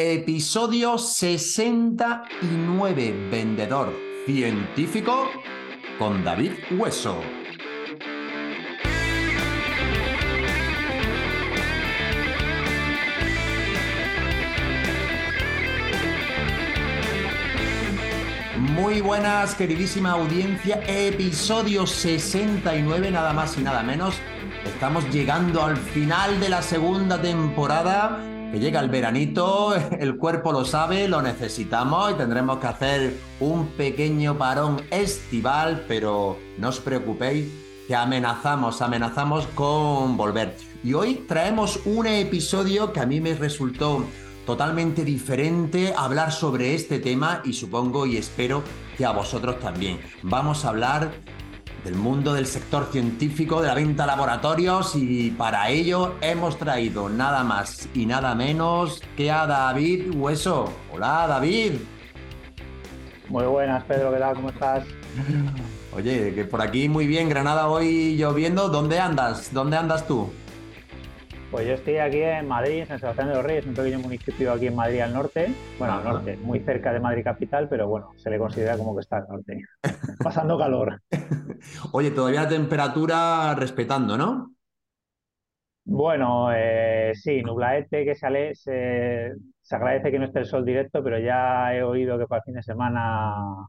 Episodio 69, vendedor científico con David Hueso. Muy buenas, queridísima audiencia. Episodio 69, nada más y nada menos. Estamos llegando al final de la segunda temporada. Que llega el veranito, el cuerpo lo sabe, lo necesitamos y tendremos que hacer un pequeño parón estival, pero no os preocupéis que amenazamos, amenazamos con volver. Y hoy traemos un episodio que a mí me resultó totalmente diferente hablar sobre este tema y supongo y espero que a vosotros también. Vamos a hablar del mundo del sector científico, de la venta a laboratorios y para ello hemos traído nada más y nada menos que a David Hueso. Hola David. Muy buenas Pedro, ¿qué tal? ¿Cómo estás? Oye, que por aquí muy bien, Granada hoy lloviendo. ¿Dónde andas? ¿Dónde andas tú? Pues yo estoy aquí en Madrid, en San Sebastián de los Reyes, un pequeño municipio aquí en Madrid al norte. Bueno, al norte, muy cerca de Madrid capital, pero bueno, se le considera como que está al norte. Pasando calor. Oye, todavía la temperatura respetando, ¿no? Bueno, eh, sí, nublaete que sale, se, agradece que no esté el sol directo, pero ya he oído que para el fin de semana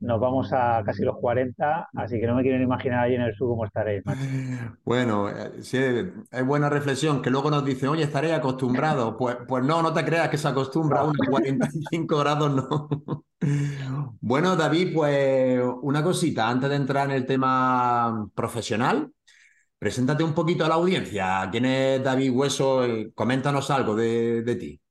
nos vamos a casi los 40, así que no me quiero imaginar allí en el sur cómo estaréis. Bueno, eh, sí, es buena reflexión, que luego nos dicen, oye, estaré acostumbrado. Pues, pues no, no te creas que se acostumbra a unos 45 grados, no. Bueno, David, pues una cosita, antes de entrar en el tema profesional, preséntate un poquito a la audiencia. ¿Quién es David Hueso? Coméntanos algo de, de ti.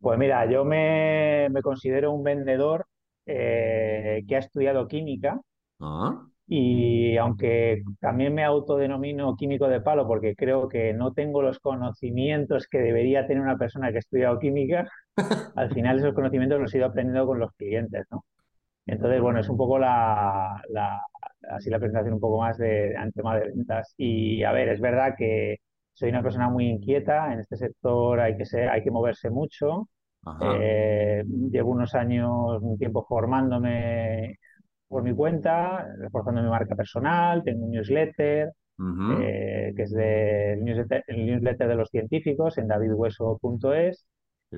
Pues mira, yo me, me considero un vendedor eh, que ha estudiado química. Ah, Y aunque también me autodenomino químico de palo porque creo que no tengo los conocimientos que debería tener una persona que ha estudiado química, al final esos conocimientos los he ido aprendiendo con los clientes, ¿no? Entonces, bueno, es un poco la, la- así la presentación un poco más de, en tema de ventas. Y a ver, es verdad que soy una persona muy inquieta, en este sector hay que ser, hay que moverse mucho. Eh, llevo unos años, un tiempo formándome por mi cuenta, reforzando mi marca personal, tengo un newsletter, eh, que es de, el newsletter, el newsletter de los científicos en davidhueso.es.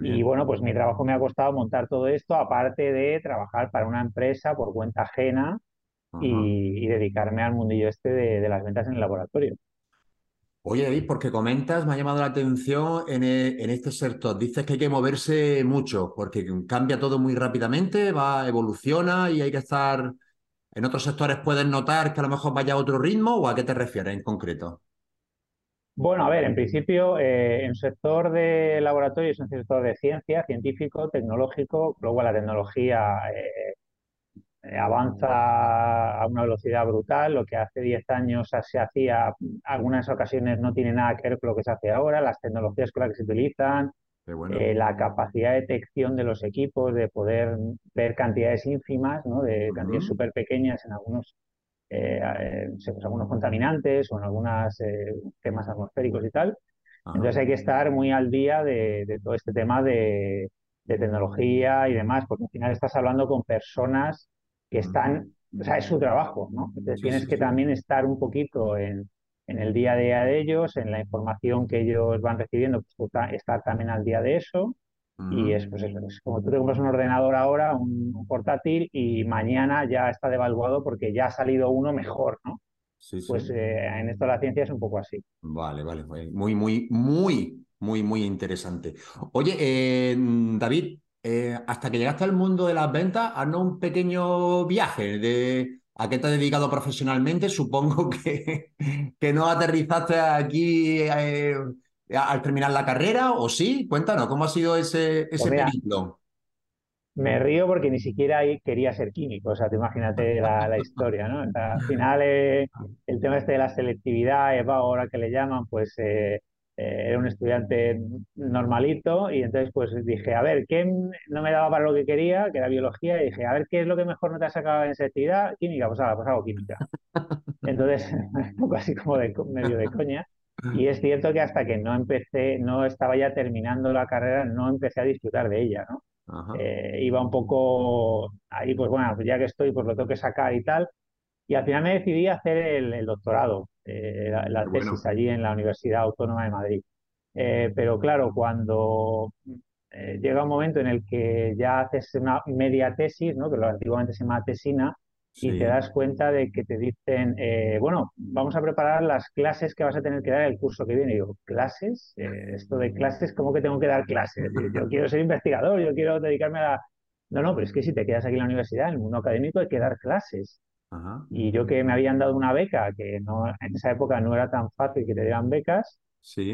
Y bueno, pues mi trabajo me ha costado montar todo esto, aparte de trabajar para una empresa por cuenta ajena y, y dedicarme al mundillo este de, de las ventas en el laboratorio. Oye, David, porque comentas, me ha llamado la atención en, e- en este sector. Dices que hay que moverse mucho, porque cambia todo muy rápidamente, va, evoluciona y hay que estar. En otros sectores puedes notar que a lo mejor vaya a otro ritmo, ¿o a qué te refieres en concreto? Bueno, a ver, en principio, eh, en el sector de laboratorio es un sector de ciencia, científico, tecnológico. Luego la tecnología eh, avanza a una velocidad brutal. Lo que hace 10 años se hacía, algunas ocasiones no tiene nada que ver con lo que se hace ahora. Las tecnologías con las que se utilizan, bueno. eh, la capacidad de detección de los equipos, de poder ver cantidades ínfimas, ¿no? De cantidades súper pequeñas en algunos, eh, eh, pues algunos contaminantes o en algunos temas atmosféricos y tal. ajá, Entonces hay que estar muy al día de, de todo este tema de, de tecnología y demás, porque al final estás hablando con personas que están, o sea, es su trabajo, ¿no? Entonces Sí, tienes sí, que sí. también estar un poquito en, en el día a día de ellos, en la información que ellos van recibiendo, pues estar también al día de eso. Y es, pues eso, es como tú te compras un ordenador ahora, un, un portátil, y mañana ya está devaluado porque ya ha salido uno mejor, ¿no? Sí, Pues eh, en esto de la ciencia es un poco así. Vale, vale. Muy, muy, muy, muy, muy interesante. Oye, eh, David, eh, hasta que llegaste al mundo de las ventas, haznos un pequeño viaje de a qué te has dedicado profesionalmente. Supongo que, que no aterrizaste aquí eh, al terminar la carrera, ¿o sí? Cuéntanos, ¿cómo ha sido ese, Pues ese periplo? Me río porque ni siquiera quería ser químico, o sea, tú imagínate la, la historia, ¿no? O sea, al final eh, el tema este de la selectividad, EVA, ahora que le llaman, pues eh, eh, era un estudiante normalito y entonces pues dije, a ver, ¿qué no me daba para lo que quería, que era biología, y dije, a ver, ¿qué es lo que mejor no te ha sacado en selectividad? Química, pues ahora, pues hago química. Entonces, un poco así como de, medio de coña. Y es cierto que hasta que no empecé, no estaba ya terminando la carrera, no empecé a disfrutar de ella, ¿no? Eh, iba un poco ahí, pues bueno, ya que estoy, pues lo tengo que sacar y tal. Y al final me decidí a hacer el, doctorado, eh, la, tesis allí en la Universidad Autónoma de Madrid. Eh, pero claro, cuando llega un momento en el que ya haces una media tesis, ¿no? que lo antiguamente se llama tesina, y te das cuenta de que te dicen, eh, bueno, vamos a preparar las clases que vas a tener que dar el curso que viene. Y digo, ¿clases? Eh, esto de clases, ¿cómo que tengo que dar clases? Yo quiero ser investigador, yo quiero dedicarme a la... No, no, pero es que si te quedas aquí en la universidad, en el mundo académico, hay que dar clases. Y yo que me habían dado una beca, que no, en esa época no era tan fácil que te dieran becas,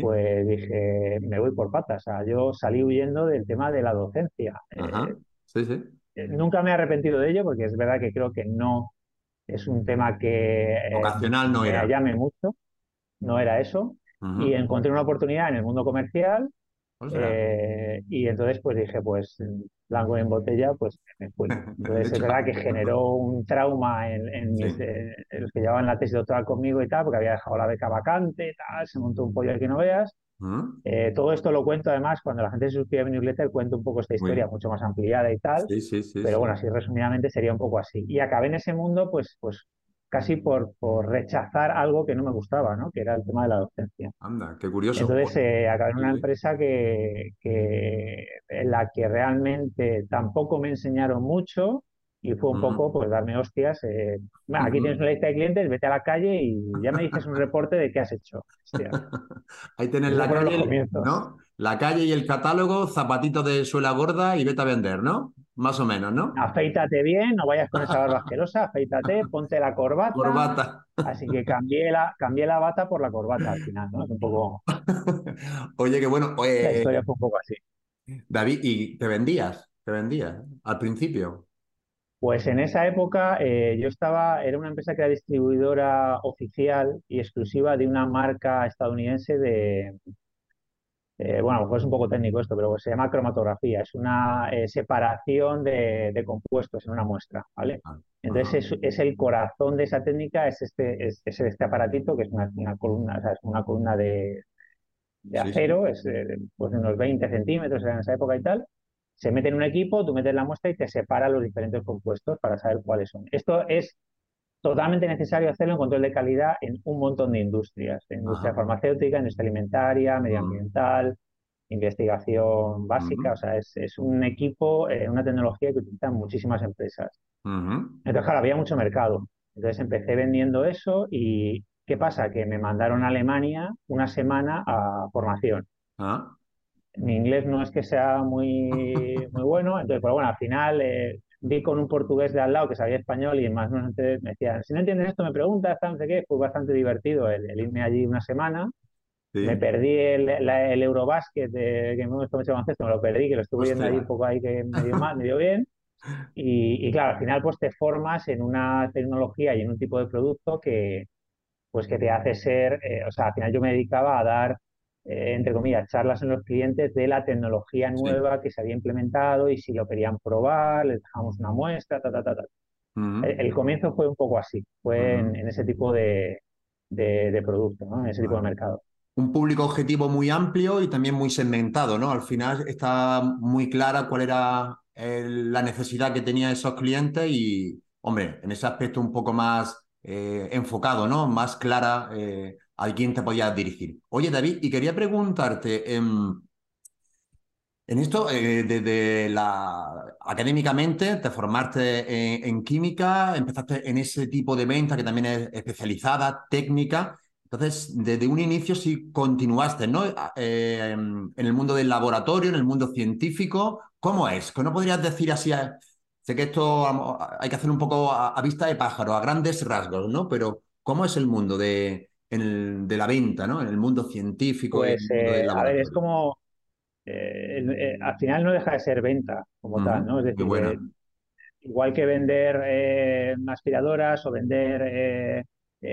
pues dije, me voy por patas. O sea, yo salí huyendo del tema de la docencia. Ajá. Eh, sí, sí nunca me he arrepentido de ello porque es verdad que creo que no es un tema que eh, Vocacional no me llame mucho, no era eso. Y encontré una oportunidad en el mundo comercial eh, y entonces pues dije, pues blanco en botella, pues me fui. Entonces es verdad que generó un trauma en, eh, en, los que llevaban la tesis doctoral conmigo y tal, porque había dejado la beca vacante, tal, se montó un pollo que no veas. Eh, todo esto lo cuento además cuando la gente se suscribe a mi newsletter, cuento un poco esta historia mucho más ampliada y tal. pero bueno, así resumidamente sería un poco así. Y acabé en ese mundo, pues, pues casi por, por rechazar algo que no me gustaba, ¿no? Que era el tema de la docencia. Anda, qué curioso. Entonces eh, acabé en una empresa que, que, en la que realmente tampoco me enseñaron mucho y fue un poco pues darme hostias. Eh, aquí tienes una lista de clientes, vete a la calle y ya me dices un reporte de qué has hecho. Ahí tienes la calle, ¿no? La calle y el catálogo, zapatito de suela gorda y vete a vender, ¿no? Más o menos, ¿no? Afeítate bien, no vayas con esa barba asquerosa, afeítate, ponte la corbata. Corbata. Así que cambié la, cambié la bata por la corbata al final, ¿no? Es un poco. Oye, que bueno. la historia fue un poco así. David, ¿y te vendías? ¿Te vendías al principio? Pues en esa época eh, yo estaba, era una empresa que era distribuidora oficial y exclusiva de una marca estadounidense de, eh, bueno, pues es un poco técnico esto, pero se llama cromatografía, es una eh, separación de, compuestos en una muestra, ¿vale? Ah, Entonces es, el corazón de esa técnica, es este, es, este aparatito que es una, columna, o sea, es una columna de, acero, es pues de unos 20 centímetros en esa época y tal, se mete en un equipo, tú metes la muestra y te separa los diferentes compuestos para saber cuáles son. Esto es totalmente necesario hacerlo en control de calidad en un montón de industrias, industria farmacéutica, industria alimentaria, medioambiental, investigación básica, o sea, es, un equipo, eh, una tecnología que utilizan muchísimas empresas. Entonces, claro, había mucho mercado. Entonces empecé vendiendo eso y ¿qué pasa? Que me mandaron a Alemania una semana a formación. Ah mi inglés no es que sea muy, muy bueno, entonces, pero bueno, al final eh, vi con un portugués de al lado que sabía español y más o menos me decían, si no entiendes esto, me preguntas, no sé qué, fue bastante divertido el, irme allí una semana. Me perdí el, el Eurobasket de, que me gustó mucho baloncesto, me lo perdí, que lo estuve viendo ahí un poco ahí que me dio mal, me dio bien. Y, y, claro, al final pues te formas en una tecnología y en un tipo de producto que pues que te hace ser, eh, o sea, al final yo me dedicaba a dar eh, entre comillas, charlas en los clientes de la tecnología nueva que se había implementado y si lo querían probar, les dejamos una muestra, ta, ta, ta, ta. el, comienzo fue un poco así, fue en, ese tipo de, de, producto, ¿no? en ese tipo de mercado. Un público objetivo muy amplio y también muy segmentado, ¿no? Al final está muy clara cuál era la necesidad que tenían esos clientes y, hombre, en ese aspecto un poco más eh, enfocado, ¿no? Más clara eh, a quién te podías dirigir. Oye, David, y quería preguntarte, em, en, esto, eh, desde la, académicamente, te formaste en, química, empezaste en ese tipo de venta que también es especializada, técnica. Entonces, desde un inicio sí continuaste, ¿no? Eh, em, en el mundo del laboratorio, en el mundo científico. ¿Cómo es? ¿Que no podrías decir así? sé que esto hay que hacer un poco a, vista de pájaro, a grandes rasgos, ¿no? Pero, ¿cómo es el mundo de, en el, de la venta, ¿no? En el mundo científico. Pues, eh, a ver, es como, eh, eh, al final no deja de ser venta como tal, ¿no? Es decir, igual que vender aspiradoras o vender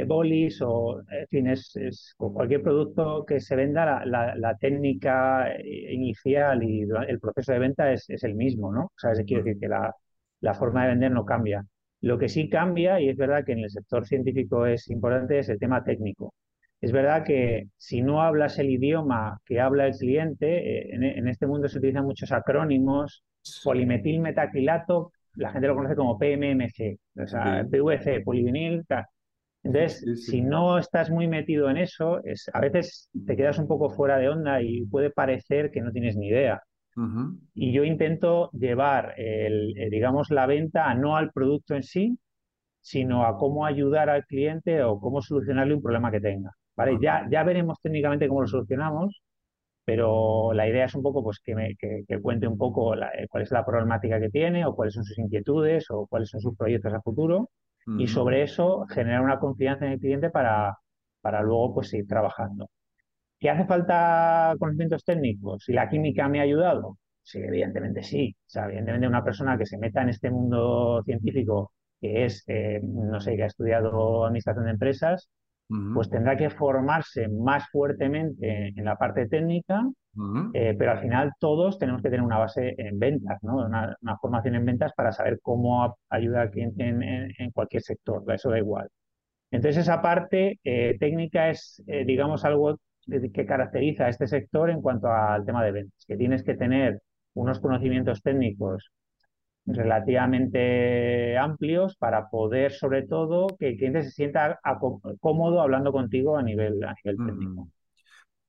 bolis o, en fin, es, cualquier producto que se venda, la, técnica inicial y el proceso de venta es, el mismo, ¿no? O sea, es, decir que la, la forma de vender no cambia. Lo que sí cambia, y es verdad que en el sector científico es importante, es el tema técnico. es verdad que si no hablas el idioma que habla el cliente, eh, en, este mundo se utilizan muchos acrónimos, polimetil metacrilato, la gente lo conoce como PMMC, o sea, PVC, polivinil, Entonces, si no estás muy metido en eso, es, a veces te quedas un poco fuera de onda y puede parecer que no tienes ni idea. Y yo intento llevar, el, eh, digamos, la venta no al producto en sí, sino a cómo ayudar al cliente o cómo solucionarle un problema que tenga. ¿vale? Ya, ya veremos técnicamente cómo lo solucionamos, pero la idea es un poco pues, que, me, que, cuente un poco eh, cuál es la problemática que tiene o cuáles son sus inquietudes o cuáles son sus proyectos a futuro y sobre eso generar una confianza en el cliente para, para luego pues, seguir trabajando. ¿Qué hace falta conocimientos técnicos? ¿Y la química me ha ayudado? Sí, evidentemente sí. O sea, evidentemente una persona que se meta en este mundo científico, que es, eh, no sé, que ha estudiado administración de empresas, pues tendrá que formarse más fuertemente en la parte técnica, eh, pero al final todos tenemos que tener una base en ventas, ¿no? una, formación en ventas para saber cómo ayudar al cliente en, cualquier sector, eso da igual. Entonces esa parte eh, técnica es, digamos, algo que caracteriza a este sector en cuanto al tema de ventas, que tienes que tener unos conocimientos técnicos relativamente amplios para poder, sobre todo, que el cliente se sienta cómodo hablando contigo a nivel, a nivel técnico.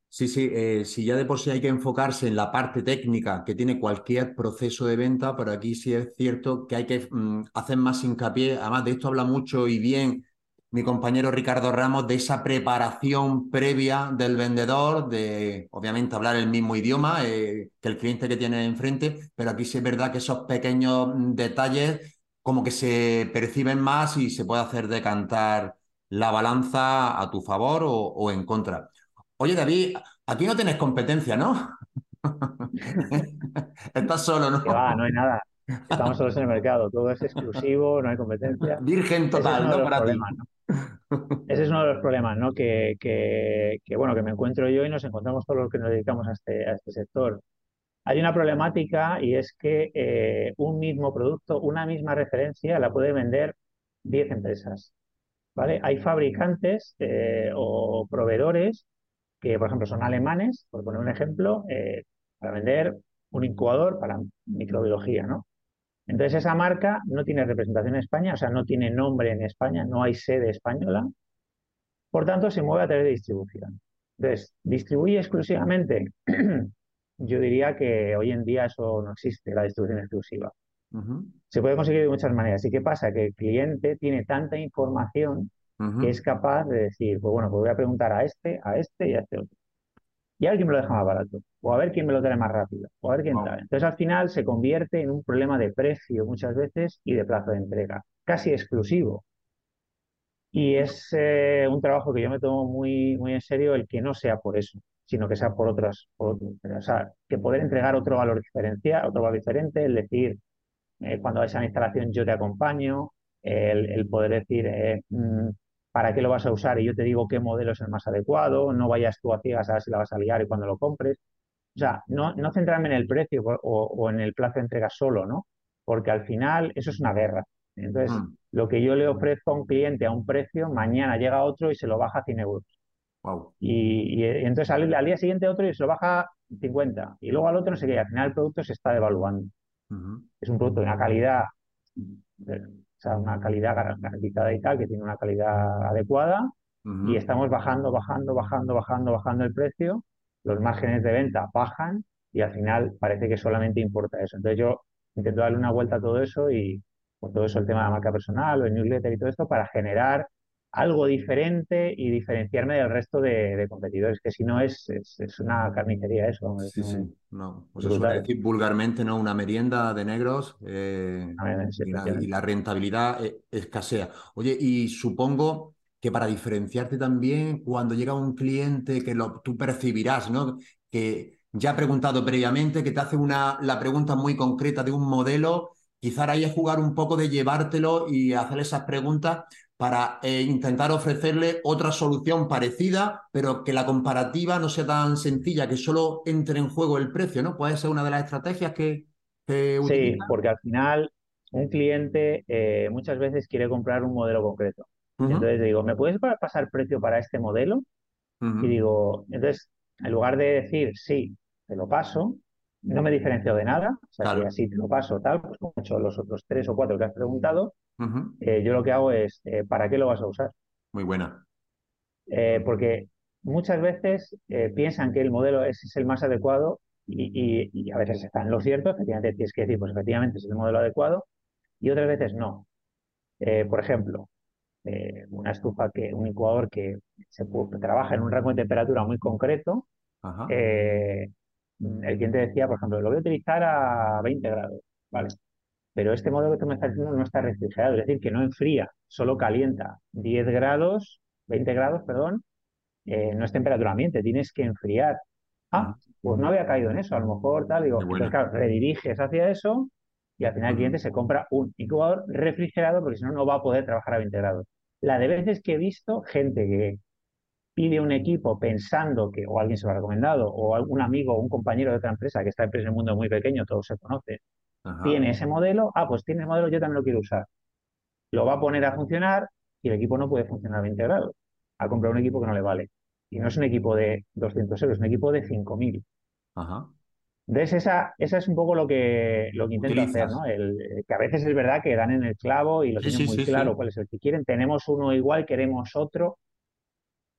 Sí, sí, eh, si ya de por sí hay que enfocarse en la parte técnica que tiene cualquier proceso de venta, pero aquí sí es cierto que hay que mm, hacer más hincapié, además de esto habla mucho y bien mi compañero Ricardo Ramos de esa preparación previa del vendedor, de obviamente hablar el mismo idioma eh, que el cliente que tiene enfrente, pero aquí sí es verdad que esos pequeños detalles como que se perciben más y se puede hacer decantar la balanza a tu favor o, en contra. Oye, David, aquí no tienes competencia, ¿no? Estás solo, ¿no? No hay nada. Estamos solos en el mercado, todo es exclusivo, no hay competencia. Virgen total, ¿no? Para ti. Ese es uno de los problemas, ¿no? Que, bueno, que me encuentro yo y nos encontramos todos los que nos dedicamos a este, a este sector. Hay una problemática y es que eh, un mismo producto, una misma referencia, la puede vender 10 empresas. ¿vale? Hay fabricantes eh, o proveedores que, por ejemplo, son alemanes, por poner un ejemplo, eh, para vender un incubador para microbiología, ¿no? Entonces esa marca no tiene representación en España, o sea, no tiene nombre en España, no hay sede española, por tanto se mueve a través de distribución. Entonces, distribuye exclusivamente. Yo diría que hoy en día eso no existe, la distribución exclusiva. Se puede conseguir de muchas maneras. ¿Y qué pasa? Que el cliente tiene tanta información que es capaz de decir, pues bueno, pues voy a preguntar a este, a este y a este otro y a ver quién me lo deja más barato, o a ver quién me lo trae más rápido, o a ver quién trae. Entonces al final se convierte en un problema de precio muchas veces y de plazo de entrega, casi exclusivo. Y es eh, un trabajo que yo me tomo muy, muy en serio el que no sea por eso, sino que sea por otras, o sea, que poder entregar otro valor diferencial, otro valor diferente, el decir, eh, cuando vais a la instalación yo te acompaño, el, poder decir, eh, mm, para qué lo vas a usar y yo te digo qué modelo es el más adecuado, no vayas tú a ciegas a ver si la vas a liar y cuando lo compres. O sea, no, no centrarme en el precio o, en el plazo de entrega solo, ¿no? Porque al final eso es una guerra. Entonces, mm. lo que yo le ofrezco a un cliente a un precio, mañana llega otro y se lo baja a 100 euros. Y, entonces al, día siguiente otro y se lo baja a 50. Y luego al otro no sé qué. Al final el producto se está devaluando. Es un producto de una calidad o sea, una calidad garantizada y tal, que tiene una calidad adecuada, y estamos bajando, bajando, bajando, bajando, bajando el precio, los márgenes de venta bajan y al final parece que solamente importa eso. Entonces yo intento darle una vuelta a todo eso y por todo eso el tema de la marca personal, el newsletter y todo esto para generar algo diferente y diferenciarme del resto de, competidores, que si no es, es, una carnicería eso. Sí, sí, no. Pues eso decir vulgarmente, ¿no? Una merienda de negros eh, y, la, rentabilidad eh, escasea. Oye, y supongo que para diferenciarte también, cuando llega un cliente que lo, tú percibirás, ¿no? Que ya ha preguntado previamente, que te hace una, la pregunta muy concreta de un modelo, quizá ahí es jugar un poco de llevártelo y hacer esas preguntas para eh, intentar ofrecerle otra solución parecida, pero que la comparativa no sea tan sencilla, que solo entre en juego el precio, ¿no? Puede ser una de las estrategias que, que Sí, porque al final un cliente eh, muchas veces quiere comprar un modelo concreto. Entonces digo, ¿me puedes pasar precio para este modelo? Y digo, entonces, en lugar de decir, sí, te lo paso, no me diferencio de nada, o sea, que así te lo paso, tal, pues como he hecho los otros tres o cuatro que has preguntado, eh, yo lo que hago es, eh, ¿para qué lo vas a usar? Muy buena. Eh, porque muchas veces piensan que el modelo es, es el más adecuado y, y, a veces está en lo cierto, efectivamente tienes que decir, pues efectivamente es el modelo adecuado, y otras veces no. por ejemplo, una estufa que, un incubador que se trabaja en un rango de temperatura muy concreto, el cliente decía, por ejemplo, lo voy a utilizar a 20 grados, ¿vale? Pero este modelo que tú me estás diciendo no está refrigerado, es decir, que no enfría, solo calienta 10 grados, 20 grados, perdón, eh, no es temperatura ambiente, tienes que enfriar. Ah, pues no había caído en eso, a lo mejor tal, digo, entonces claro, rediriges hacia eso y al final el cliente se compra un incubador refrigerado porque si no, no va a poder trabajar a 20 grados. La de veces que he visto gente que pide un equipo pensando que o alguien se lo ha recomendado o algún amigo o un compañero de otra empresa, que está en el mundo muy pequeño, todo se conoce, tiene ese modelo, ah, pues tiene ese modelo, yo también lo quiero usar. Lo va a poner a funcionar y el equipo no puede funcionar a 20 grados. Ha comprado un equipo que no le vale. Y no es un equipo de 200 euros, es un equipo de 5.000. Ajá. Entonces, esa, esa es un poco lo que, lo que intento hacer, ¿no? El, que a veces es verdad que dan en el clavo y lo tienen muy claro cuál es el que quieren. Tenemos uno igual, queremos otro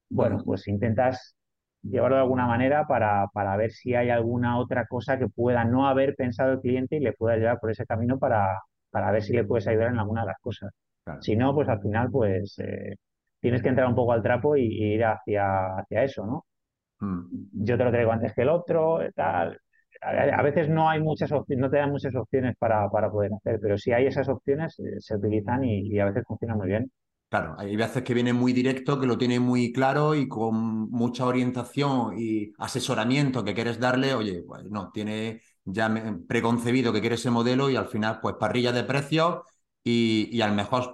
bueno, pues intentas llevarlo de alguna manera para, para, ver si hay alguna otra cosa que pueda no haber pensado el cliente y le pueda llevar por ese camino para, para ver si le puedes ayudar en alguna de las cosas. Si no, pues al final, pues eh, tienes que entrar un poco al trapo y, ir hacia, hacia eso, ¿no? Mm. Yo te lo traigo antes que el otro, tal. A, veces no hay muchas opciones, no te dan muchas opciones para, para poder hacer, pero si hay esas opciones, eh, se utilizan y, y a veces funcionan muy bien. Claro, hay veces que viene muy directo, que lo tiene muy claro y con mucha orientación y asesoramiento que quieres darle, oye, pues no, tiene ya preconcebido que quiere ese modelo y al final, pues parrilla de precios y, al, mejor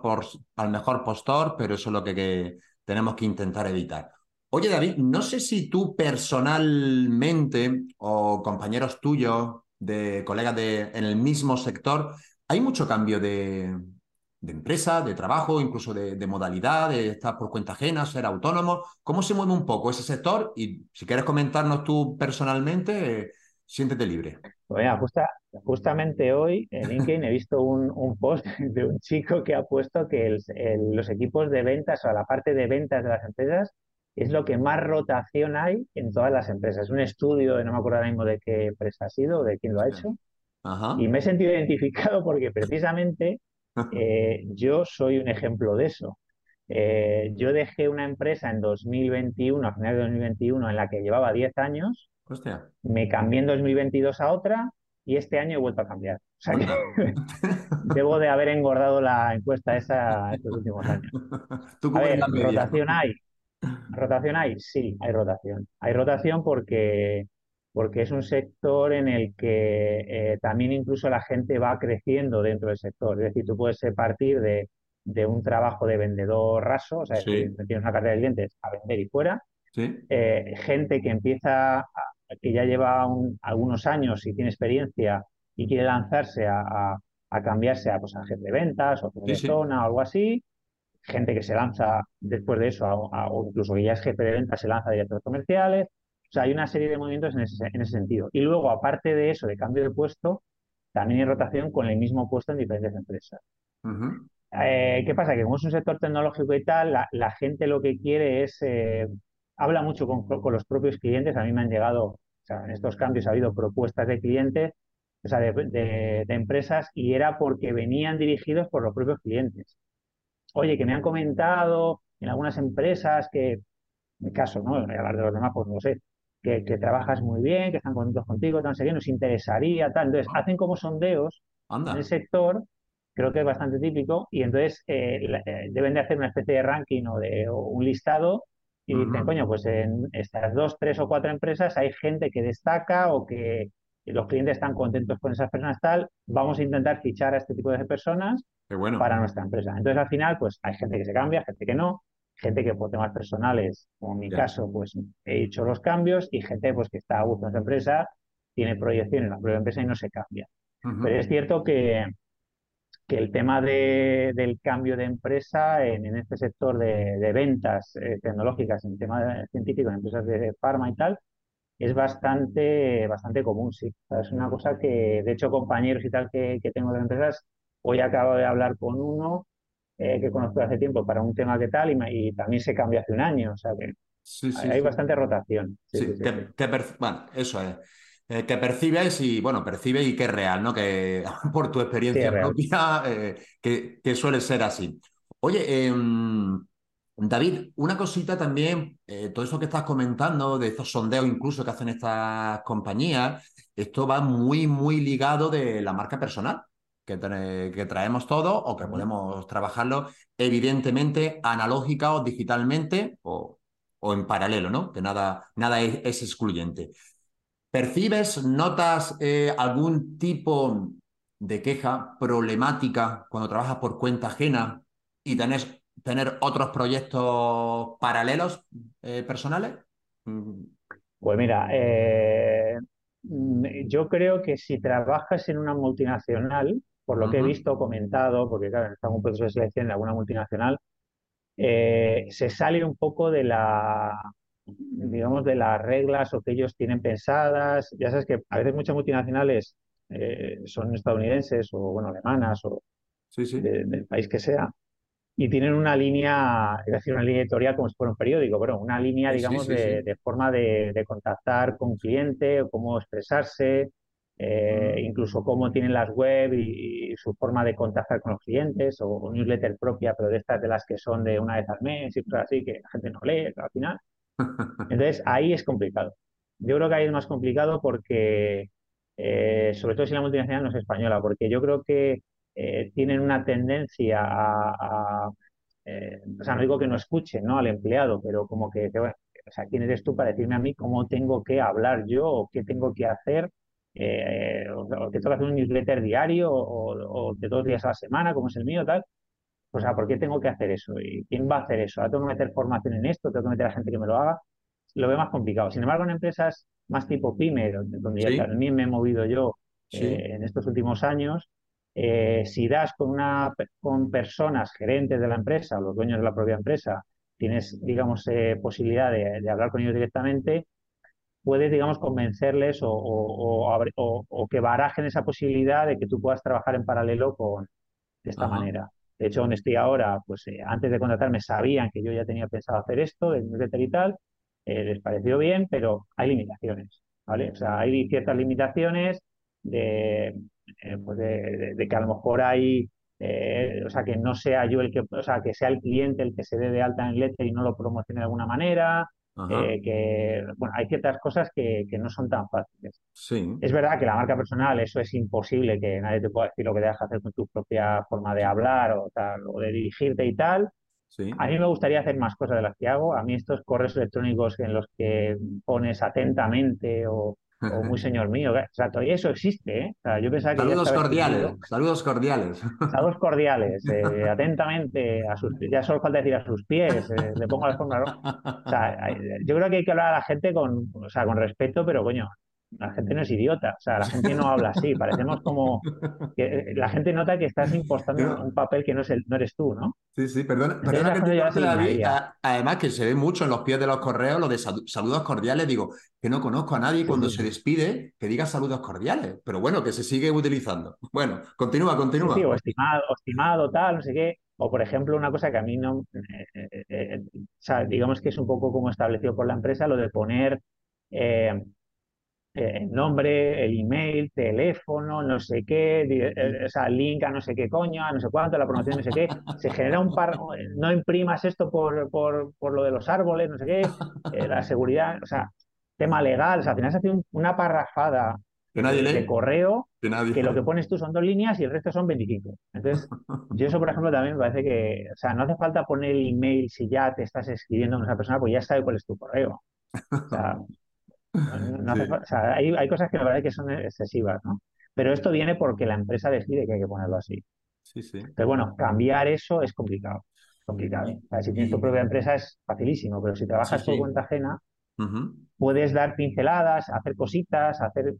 al mejor postor, pero eso es lo que, tenemos que intentar evitar. Oye, David, no sé si tú personalmente o compañeros tuyos, de colegas de, en el mismo sector, hay mucho cambio de, de empresa, de trabajo, incluso de, modalidad, de estar por cuenta ajena, ser autónomo. ¿Cómo se mueve un poco ese sector? Y si quieres comentarnos tú personalmente, siéntete libre. Pues justamente hoy en LinkedIn he visto un, post de un chico que ha puesto que los equipos de ventas o la parte de ventas de las empresas es lo que más rotación hay en todas las empresas. Es un estudio, no me acuerdo ahora mismo de qué empresa ha sido, de quién lo ha hecho. Y me he sentido identificado porque precisamente eh, yo soy un ejemplo de eso. Eh, yo dejé una empresa en 2021, a finales de 2021, en la que llevaba 10 años. Me cambié en 2022 a otra y este año he vuelto a cambiar. O sea que debo de haber engordado la encuesta esa estos últimos años. a ver, rotación hay. ¿Rotación hay? Sí, hay rotación. Hay rotación porque porque es un sector en el que eh, también incluso la gente va creciendo dentro del sector. Es decir, tú puedes partir de, un trabajo de vendedor raso, o sea, tienes una cartera de clientes a vender y fuera. Eh, gente que empieza, que ya lleva algunos años y tiene experiencia y quiere lanzarse a, cambiarse a, pues, a jefe de ventas o de zona o algo así. Gente que se lanza después de eso, o incluso que ya es jefe de ventas, se lanza a directores comerciales. O sea, hay una serie de movimientos en ese, sentido. Y luego, aparte de eso, de cambio de puesto, también hay rotación con el mismo puesto en diferentes empresas. Eh, ¿Qué pasa? Que como es un sector tecnológico y tal, la, gente lo que quiere es, eh, habla mucho con, los propios clientes. A mí me han llegado, o sea, en estos cambios ha habido propuestas de clientes, o sea, de, empresas, y era porque venían dirigidos por los propios clientes. Oye, que me han comentado en algunas empresas que, en mi caso, ¿no? hablar de los demás, pues no lo sé, que, trabajas muy bien, que están contentos contigo, tan serio, nos interesaría, tal. Entonces, ah. hacen como sondeos en el sector, creo que es bastante típico, y entonces eh, eh, deben de hacer una especie de ranking o de un listado y dicen, coño, pues en estas dos, tres o cuatro empresas hay gente que destaca o que los clientes están contentos con esas personas tal, vamos a intentar fichar a este tipo de personas para nuestra empresa. Entonces, al final, pues hay gente que se cambia, gente que no, gente que por temas personales, como en mi caso, pues he hecho los cambios y gente pues que está a gusto en esa empresa, tiene proyección en la propia empresa y no se cambia. Pero es cierto que, que el tema de, del cambio de empresa en, en este sector de, de ventas eh, tecnológicas, en tema científico, en empresas de farma y tal, es bastante, bastante común, sí. es una cosa que, de hecho, compañeros y tal que, que tengo de empresas, hoy acabo de hablar con uno eh, que conozco hace tiempo para un tema que tal y, y también se cambió hace un año, o sea que hay, bastante rotación. Sí, bueno, eso es. Eh, que percibes y, bueno, percibes y que es real, ¿no? Que por tu experiencia propia, eh, que, suele ser así. Oye, em, David, una cosita también, eh, todo eso que estás comentando, de estos sondeos incluso que hacen estas compañías, esto va muy, muy ligado de la marca personal. Que, que, traemos todo o que podemos trabajarlo evidentemente analógica o digitalmente o, o en paralelo, ¿no? Que nada, nada es excluyente. ¿Percibes, notas eh, algún tipo de queja, problemática cuando trabajas por cuenta ajena y tenés, tener otros proyectos paralelos eh, personales? Pues mira, eh, yo creo que si trabajas en una multinacional, por lo que he visto, comentado, porque claro, está en un proceso de selección en alguna multinacional, se sale un poco de la, digamos, de las reglas o que ellos tienen pensadas. Ya sabes que a veces muchas multinacionales eh, son estadounidenses o, bueno, alemanas o del país que sea, y tienen una línea, es decir, una línea editorial como si fuera un periódico, pero una línea, digamos, de, forma de, contactar con un cliente, o cómo expresarse, eh, incluso cómo tienen las web y, su forma de contactar con los clientes, o, o, newsletter propia, pero de estas de las que son de una vez al mes y cosas así, que la gente no lee al final. Entonces, ahí es complicado. Yo creo que ahí es más complicado porque, eh, sobre todo si la multinacional no es española, porque yo creo que eh, tienen una tendencia a, eh, o sea, no digo que no escuchen ¿no? al empleado, pero como que, o sea, ¿quién eres tú para decirme a mí cómo tengo que hablar yo o qué tengo que hacer? O, que tengo que hacer un newsletter diario o, o, de dos días a la semana, como es el mío, tal. O sea, ¿por qué tengo que hacer eso? ¿Y quién va a hacer eso? ¿Ahora tengo que meter formación en esto? ¿Tengo que meter a gente que me lo haga? Lo veo más complicado. Sin embargo, en empresas más tipo pyme, donde ya también me he movido yo eh, en estos últimos años, eh, si das con, una, con personas, gerentes de la empresa o los dueños de la propia empresa, tienes, digamos, eh, posibilidad de, hablar con ellos directamente, puedes, digamos, convencerles o, o, que barajen esa posibilidad de que tú puedas trabajar en paralelo con, de esta manera. De hecho, donde estoy ahora, pues eh, antes de contratarme sabían que yo ya tenía pensado hacer esto, de newsletter y tal, eh, les pareció bien, pero hay limitaciones, ¿vale? O sea, hay ciertas limitaciones de, eh, pues de, que a lo mejor hay, o sea, que no sea yo el que, o sea, que sea el cliente el que se dé de alta en letter y no lo promocione de alguna manera, eh, que bueno, hay ciertas cosas que, que, no son tan fáciles. Sí. Es verdad que la marca personal, eso es imposible, que nadie te pueda decir lo que dejas hacer con tu propia forma de hablar o, tal, o de dirigirte y tal. Sí. A mí me gustaría hacer más cosas de las que hago. A mí estos correos electrónicos en los que pones atentamente o, o muy señor mío. Exacto, y eso existe, ¿eh? yo pensaba que saludos cordiales, saludos cordiales. Saludos cordiales, eh, atentamente, a sus, ya solo falta decir a sus pies, eh, le pongo la forma. O sea, yo creo que hay que hablar a la gente con, o sea, con respeto, pero coño, la gente no es idiota, o sea, la gente no habla así, parecemos como que eh, la gente nota que estás impostando un papel que no, es el, no eres tú, ¿no? Sí, sí, perdona, perdona que te David, además que se ve mucho en los pies de los correos lo de saludos cordiales, digo, que no conozco a nadie cuando se despide que diga saludos cordiales, pero bueno, que se sigue utilizando. Bueno, continúa, continúa. Sí, o estimado, estimado, tal, no sé qué. O, por ejemplo, una cosa que a mí no, eh, eh, o sea, digamos que es un poco como establecido por la empresa, lo de poner el nombre, el email, teléfono, no sé qué, eh, o sea, link a no sé qué coño, a no sé cuánto, la promoción no sé qué, se genera un par, no imprimas esto por, por, por lo de los árboles, no sé qué, eh, la seguridad, o sea, tema legal, o sea, al final se hace una parrafada de, correo que, lo que pones tú son dos líneas y el resto son 25. Entonces, yo eso, por ejemplo, también me parece que, o sea, no hace falta poner el email si ya te estás escribiendo a esa persona, pues ya sabe cuál es tu correo. O sea, hay, cosas que la verdad que son excesivas, ¿no? Pero esto viene porque la empresa decide que hay que ponerlo así. Sí, sí. Pero bueno, cambiar eso es complicado. complicado. si tienes tu propia empresa es facilísimo, pero si trabajas por cuenta ajena, puedes dar pinceladas, hacer cositas, hacer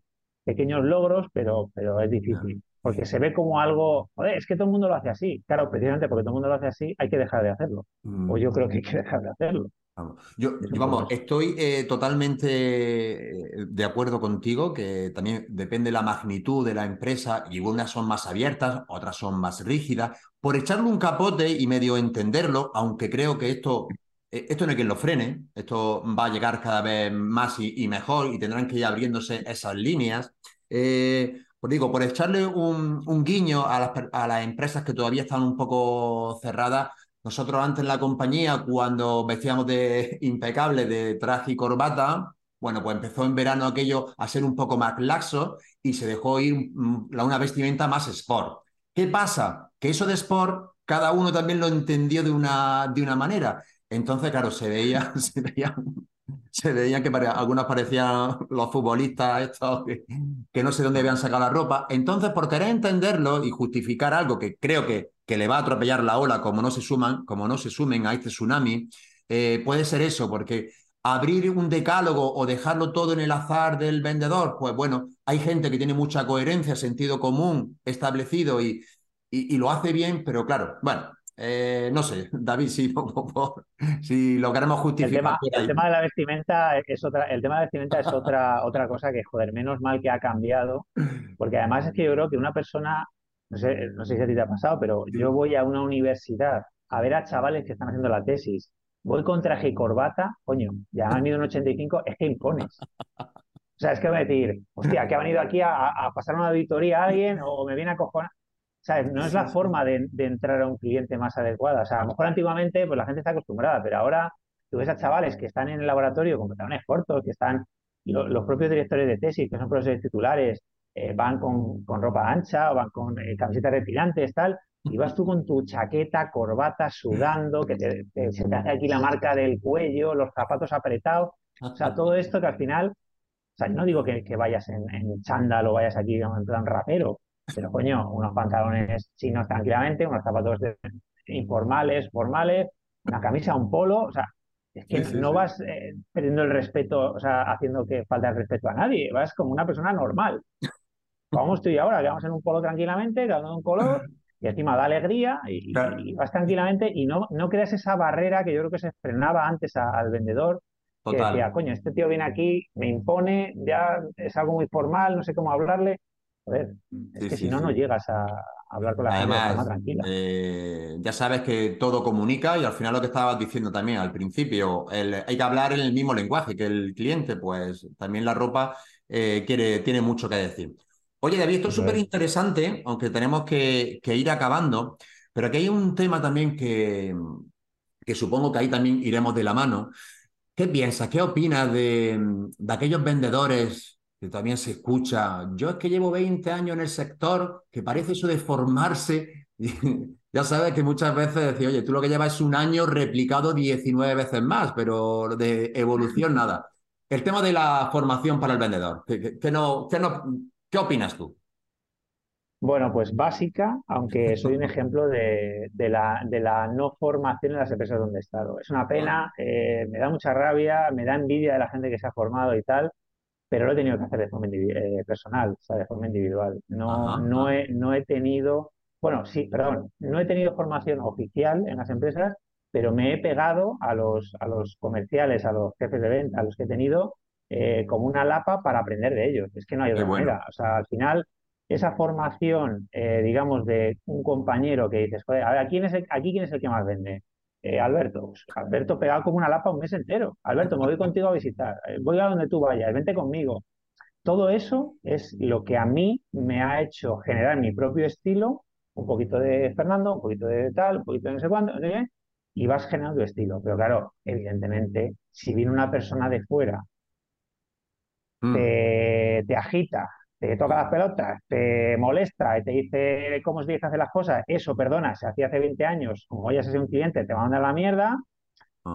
pequeños logros, pero, pero es difícil. porque se ve como algo, joder, es que todo el mundo lo hace así. Claro, precisamente porque todo el mundo lo hace así, hay que dejar de hacerlo. O yo creo que hay que dejar de hacerlo. Vamos, yo, vamos estoy eh, totalmente eh, de acuerdo contigo que también depende la magnitud de la empresa y unas son más abiertas, otras son más rígidas. Por echarle un capote y medio entenderlo, aunque creo que esto, eh, esto no hay quien lo frene, esto va a llegar cada vez más y, mejor y tendrán que ir abriéndose esas líneas. pues digo, por echarle un, un guiño a las, a las empresas que todavía están un poco cerradas, nosotros antes en la compañía, cuando vestíamos de impecable, de traje y corbata, bueno, pues empezó en verano aquello a ser un poco más laxo y se dejó ir una vestimenta más sport. ¿Qué pasa? Que eso de sport cada uno también lo entendió de una, de una manera. Entonces, claro, se veía, se veía se veían que algunos parecían los futbolistas estos que, no sé dónde habían sacado la ropa. Entonces, por querer entenderlo y justificar algo que creo que, que le va a atropellar la ola como no se suman, como no se sumen a este tsunami, eh, puede ser eso, porque abrir un decálogo o dejarlo todo en el azar del vendedor, pues bueno, hay gente que tiene mucha coherencia, sentido común establecido y, y lo hace bien, pero claro, bueno, eh, no sé, David, si, si lo queremos justificar. El tema, de la vestimenta es otra, el tema de la vestimenta es otra, otra cosa que, joder, menos mal que ha cambiado, porque además es que yo creo que una persona, no sé, no sé si a ti te ha pasado, pero yo voy a una universidad a ver a chavales que están haciendo la tesis, voy con traje y corbata, coño, ya han venido un 85, es que impones. O sea, es que va a decir, hostia, que ha venido aquí a, a pasar una auditoría a alguien o me viene a cojonar. No es la forma de, entrar a un cliente más adecuada. O sea, a lo mejor antiguamente pues la gente está acostumbrada, pero ahora tú ves a chavales que están en el laboratorio con pantalones cortos, que están los propios directores de tesis, que son profesores titulares, eh, van con, ropa ancha o van con eh, camisetas retirantes, tal, y vas tú con tu chaqueta, corbata, sudando, que se te hace aquí la marca del cuello, los zapatos apretados. O sea, todo esto que al final, o sea, no digo que, vayas en, en chándal o vayas aquí en plan rapero, pero coño, unos pantalones chinos tranquilamente, unos zapatos informales, formales, una camisa, un polo, o sea, es que no vas eh, perdiendo el respeto, o sea, haciendo que falta el respeto a nadie, vas como una persona normal. Como estoy ahora, que vamos en un polo tranquilamente, cada uno un color, y encima da alegría y, vas tranquilamente y no, no creas esa barrera que yo creo que se frenaba antes al vendedor, que decía, coño, este tío viene aquí, me impone, ya es algo muy formal, no sé cómo hablarle. Joder, es que si no, no llegas a, hablar con la gente de forma tranquila. Eh, ya sabes que todo comunica y al final lo que estabas diciendo también al principio, hay que hablar en el mismo lenguaje que el cliente, pues también la ropa eh, quiere, tiene mucho que decir. Oye, David, esto es súper interesante, aunque tenemos que, ir acabando, pero aquí hay un tema también que, que supongo que ahí también iremos de la mano. ¿Qué piensas? ¿Qué opinas de, de aquellos vendedores que también se escucha, yo es que llevo 20 años en el sector, que parece eso de formarse. ya sabes que muchas veces decía, oye, tú lo que llevas es un año replicado 19 veces más, pero de evolución nada. El tema de la formación para el vendedor, ¿qué, no, qué, no, ¿qué opinas tú? Bueno, pues básica, aunque soy un ejemplo de, la, de, la, no formación en las empresas donde he estado. Es una pena, eh, me da mucha rabia, me da envidia de la gente que se ha formado y tal, pero lo he tenido que hacer de forma eh, personal, o sea, de forma individual. No, no, he, no he tenido, bueno, sí, perdón, no he tenido formación oficial en las empresas, pero me he pegado a los, a los comerciales, a los jefes de venta, a los que he tenido, eh, como una lapa para aprender de ellos. Es que no hay otra manera. O sea, al final, esa formación, eh, digamos, de un compañero que dices, joder, a ver, ¿quién es aquí quién es el que más vende? Eh, Alberto, pues, Alberto pegado como una lapa un mes entero. Alberto, me voy contigo a visitar, voy a donde tú vayas, vente conmigo. Todo eso es lo que a mí me ha hecho generar mi propio estilo, un poquito de Fernando, un poquito de tal, un poquito de no sé cuándo, y vas generando tu estilo. Pero claro, evidentemente, si viene una persona de fuera, mm. te agita, te toca las pelotas, te molesta y te dice cómo se dice hacer las cosas, eso, perdona, se hacía hace 20 años, como ya ser un cliente, te va a mandar la mierda,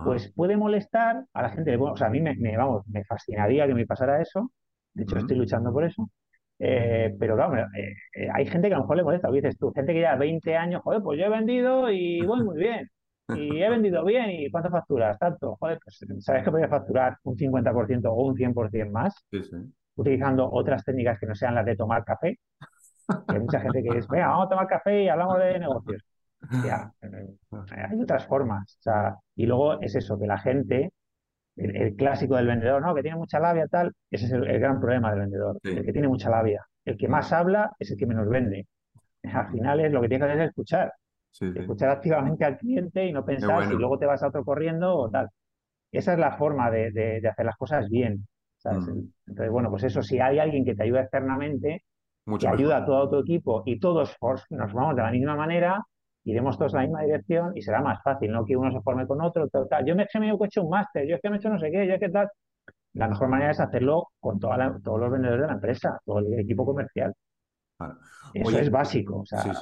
pues puede molestar a la gente. o sea, a mí me, vamos, me fascinaría que me pasara eso. De hecho, estoy luchando por eso. Eh, pero claro, eh, eh, hay gente que a lo mejor le molesta, dices tú, gente que ya 20 años, joder, pues yo he vendido y voy muy bien. Y he vendido bien, ¿y cuánto facturas? Tanto, joder, pues sabes que podría facturar un 50% o un 100% más. Sí, sí utilizando otras técnicas que no sean las de tomar café. hay mucha gente que es, venga, vamos a tomar café y hablamos de negocios. Ya, eh, hay otras formas. O sea, y luego es eso, que la gente, el, clásico del vendedor, ¿no? Que tiene mucha labia, tal, ese es el, gran problema del vendedor, el que tiene mucha labia. El que más habla es el que menos vende. Al final es lo que tienes que hacer es escuchar. Escuchar activamente al cliente y no pensar si luego te vas a otro corriendo o tal. Esa es la forma de, hacer las cosas bien. Mm. Entonces, bueno, pues eso, si hay alguien que te ayuda externamente, que ayuda a todo tu equipo y todos nos vamos de la misma manera, iremos todos en la misma dirección y será más fácil, no que uno se forme con otro. Tal, Yo me he hecho un máster, yo es que me he hecho no sé qué, yo es que tal. La mejor manera es hacerlo con todos los vendedores de la empresa, todo el equipo comercial. Eso es básico, o sea,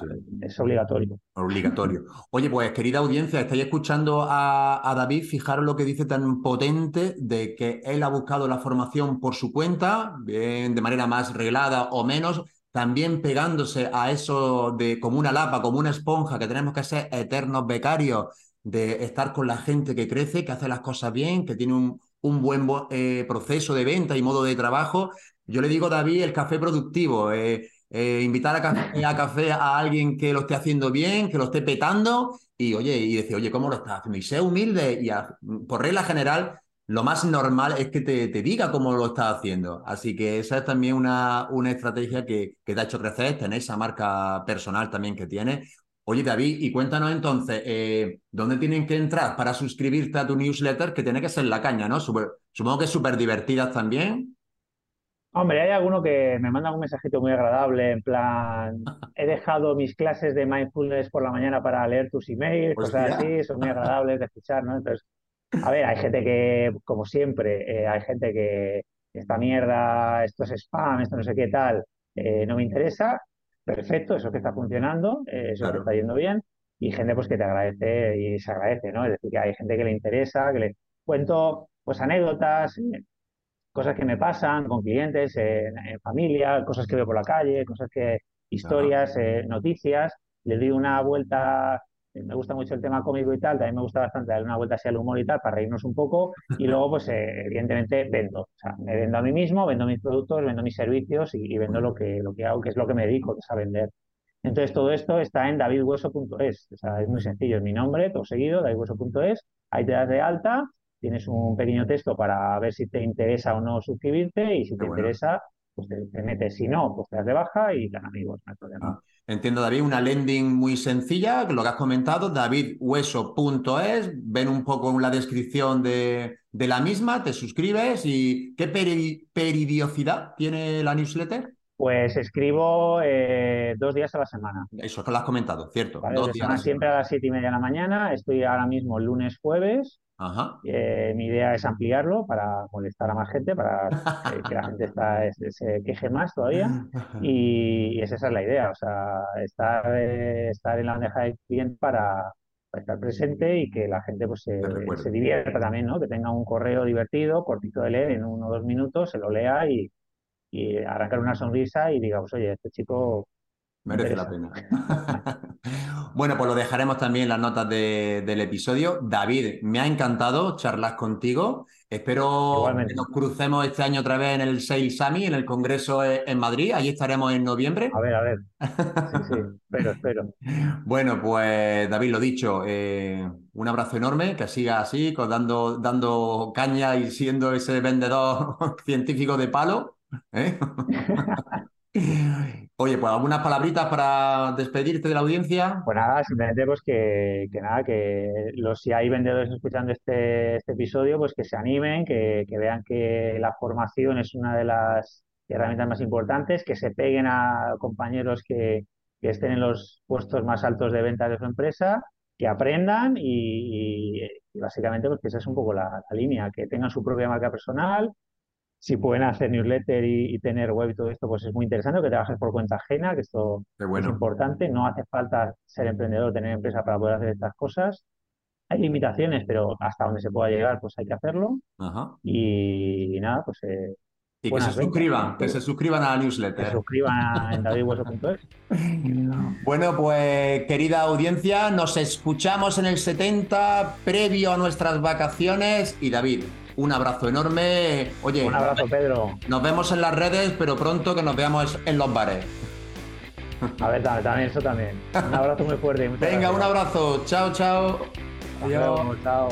es obligatorio. Obligatorio. Oye, pues querida audiencia, estáis escuchando a, a, David, fijaros lo que dice tan potente de que él ha buscado la formación por su cuenta, bien de manera más reglada o menos, también pegándose a eso de como una lapa, como una esponja, que tenemos que ser eternos becarios, de estar con la gente que crece, que hace las cosas bien, que tiene un, un buen eh, proceso de venta y modo de trabajo. Yo le digo, David, el café productivo. Eh, eh, invitar a café, a alguien que lo esté haciendo bien, que lo esté petando y oye, y decir, oye, ¿cómo lo estás haciendo? Y sé humilde y por regla general, lo más normal es que te, te, diga cómo lo estás haciendo. Así que esa es también una, una estrategia que, que te ha hecho crecer, tener esa marca personal también que tienes. Oye, David, y cuéntanos entonces, eh, ¿dónde tienen que entrar para suscribirte a tu newsletter? Que tiene que ser la caña, ¿no? supongo que súper divertidas también. Hombre, hay alguno que me manda un mensajito muy agradable, en plan, he dejado mis clases de mindfulness por la mañana para leer tus emails, cosas así, son muy agradables de escuchar, ¿no? Entonces, a ver, hay gente que, como siempre, eh, hay gente que esta mierda, esto es spam, esto no sé qué tal, eh, no me interesa, perfecto, eso que está funcionando, eh, eso que está yendo bien, y gente pues que te agradece y se agradece, ¿no? Es decir, que hay gente que le interesa, que le cuento pues anécdotas, cosas que me pasan con clientes, en, familia, cosas que veo por la calle, cosas que, historias, eh, noticias. Le doy una vuelta, eh, me gusta mucho el tema cómico y tal, también me gusta bastante darle una vuelta hacia el humor y tal, para reírnos un poco. Y luego, pues, eh, evidentemente, vendo. O sea, me vendo a mí mismo, vendo mis productos, vendo mis servicios y, vendo lo que, lo que hago, que es lo que me dedico, que es a vender. Entonces, todo esto está en davidhueso.es. O sea, es muy sencillo, es mi nombre, todo seguido, davidhueso.es. Ahí te das de alta tienes un pequeño texto para ver si te interesa o no suscribirte y si te interesa, pues te, metes. Si no, pues te das de baja y dan amigos, no hay problema. Ah, entiendo, David, una landing muy sencilla, lo que has comentado, davidhueso.es, ven un poco la descripción de, de, la misma, te suscribes y ¿qué periodicidad tiene la newsletter? Pues escribo eh, dos días a la semana. Eso que lo has comentado, cierto. dos días siempre a las siete y media de la mañana. Estoy ahora mismo lunes, jueves eh, mi idea es ampliarlo para molestar a más gente, para que la gente se queje más todavía. Y, esa es la idea, o sea, estar, eh, estar en la bandeja del cliente para, estar presente y que la gente pues, se, divierta también, ¿no? que tenga un correo divertido, cortito de leer, en uno o dos minutos, se lo lea y, y arrancar una sonrisa y diga, pues oye, este chico Merece la pena. bueno, pues lo dejaremos también en las notas del episodio. David, me ha encantado charlar contigo. Espero que nos crucemos este año otra vez en el Sales Summit, en el Congreso en Madrid. Allí estaremos en noviembre. A ver, a ver. Sí, sí, espero, espero. Bueno, pues David, lo dicho, eh, un abrazo enorme, que siga así, dando, dando caña y siendo ese vendedor científico de palo. ¿Eh? Oye, pues algunas palabritas para despedirte de la audiencia. Pues nada, simplemente pues que, nada, que los si hay vendedores escuchando este, este episodio, pues que se animen, que, vean que la formación es una de las herramientas más importantes, que se peguen a compañeros que, estén en los puestos más altos de venta de su empresa, que aprendan y, básicamente pues que esa es un poco la línea, que tengan su propia marca personal, si pueden hacer newsletter y, tener web y todo esto, pues es muy interesante que trabajes por cuenta ajena, que esto es importante. No hace falta ser emprendedor, tener empresa para poder hacer estas cosas. Hay limitaciones, pero hasta donde se pueda llegar, pues hay que hacerlo. Y, nada, pues... Eh, y que se suscriban, que se suscriban a la newsletter. Que se suscriban en davidhueso.es. Bueno, pues querida audiencia, nos escuchamos en el 70 previo a nuestras vacaciones y David, un abrazo enorme. Oye, un abrazo, Pedro. Nos vemos en las redes, pero pronto que nos veamos en los bares. A ver, también, eso también. Un abrazo muy fuerte. Venga, un abrazo. Chao, chao. Adiós. Chao.